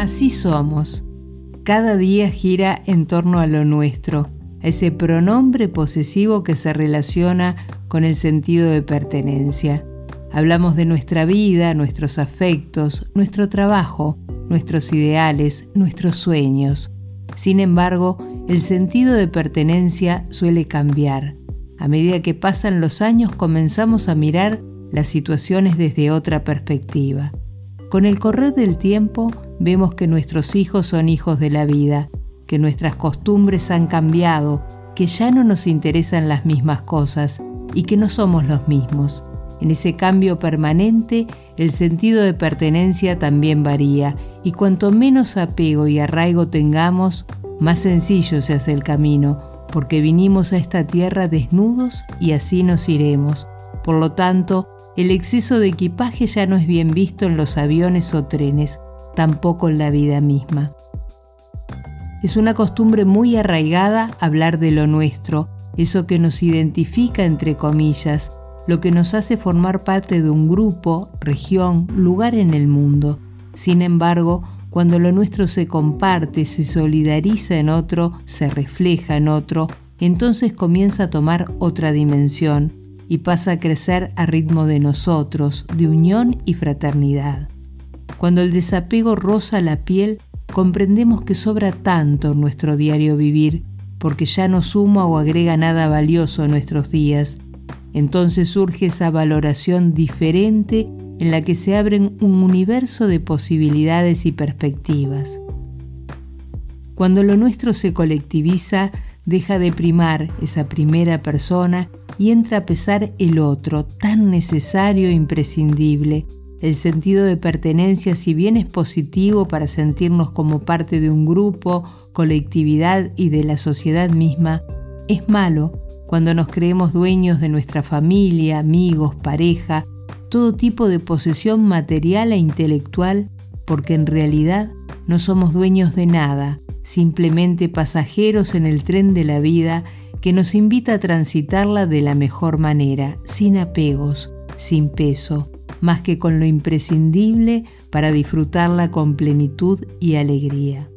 Así somos. Cada día gira en torno a lo nuestro, a ese pronombre posesivo que se relaciona con el sentido de pertenencia. Hablamos de nuestra vida, nuestros afectos, nuestro trabajo, nuestros ideales, nuestros sueños. Sin embargo, el sentido de pertenencia suele cambiar. A medida que pasan los años comenzamos a mirar las situaciones desde otra perspectiva. Con el correr del tiempo vemos que nuestros hijos son hijos de la vida, que nuestras costumbres han cambiado, que ya no nos interesan las mismas cosas y que no somos los mismos. En ese cambio permanente, el sentido de pertenencia también varía y cuanto menos apego y arraigo tengamos, más sencillo se hace el camino, porque vinimos a esta tierra desnudos y así nos iremos. Por lo tanto, el exceso de equipaje ya no es bien visto en los aviones o trenes, tampoco en la vida misma. Es una costumbre muy arraigada hablar de lo nuestro, eso que nos identifica entre comillas, lo que nos hace formar parte de un grupo, región, lugar en el mundo. Sin embargo, cuando lo nuestro se comparte, se solidariza en otro, se refleja en otro, entonces comienza a tomar otra dimensión y pasa a crecer a ritmo de nosotros, de unión y fraternidad. Cuando el desapego roza la piel, comprendemos que sobra tanto en nuestro diario vivir, porque ya no suma o agrega nada valioso a nuestros días. Entonces surge esa valoración diferente en la que se abren un universo de posibilidades y perspectivas. Cuando lo nuestro se colectiviza, deja de primar esa primera persona y entra a pesar el otro, tan necesario e imprescindible, el sentido de pertenencia, si bien es positivo para sentirnos como parte de un grupo, colectividad y de la sociedad misma, es malo cuando nos creemos dueños de nuestra familia, amigos, pareja, todo tipo de posesión material e intelectual, porque en realidad no somos dueños de nada, simplemente pasajeros en el tren de la vida que nos invita a transitarla de la mejor manera, sin apegos, sin peso, más que con lo imprescindible para disfrutarla con plenitud y alegría.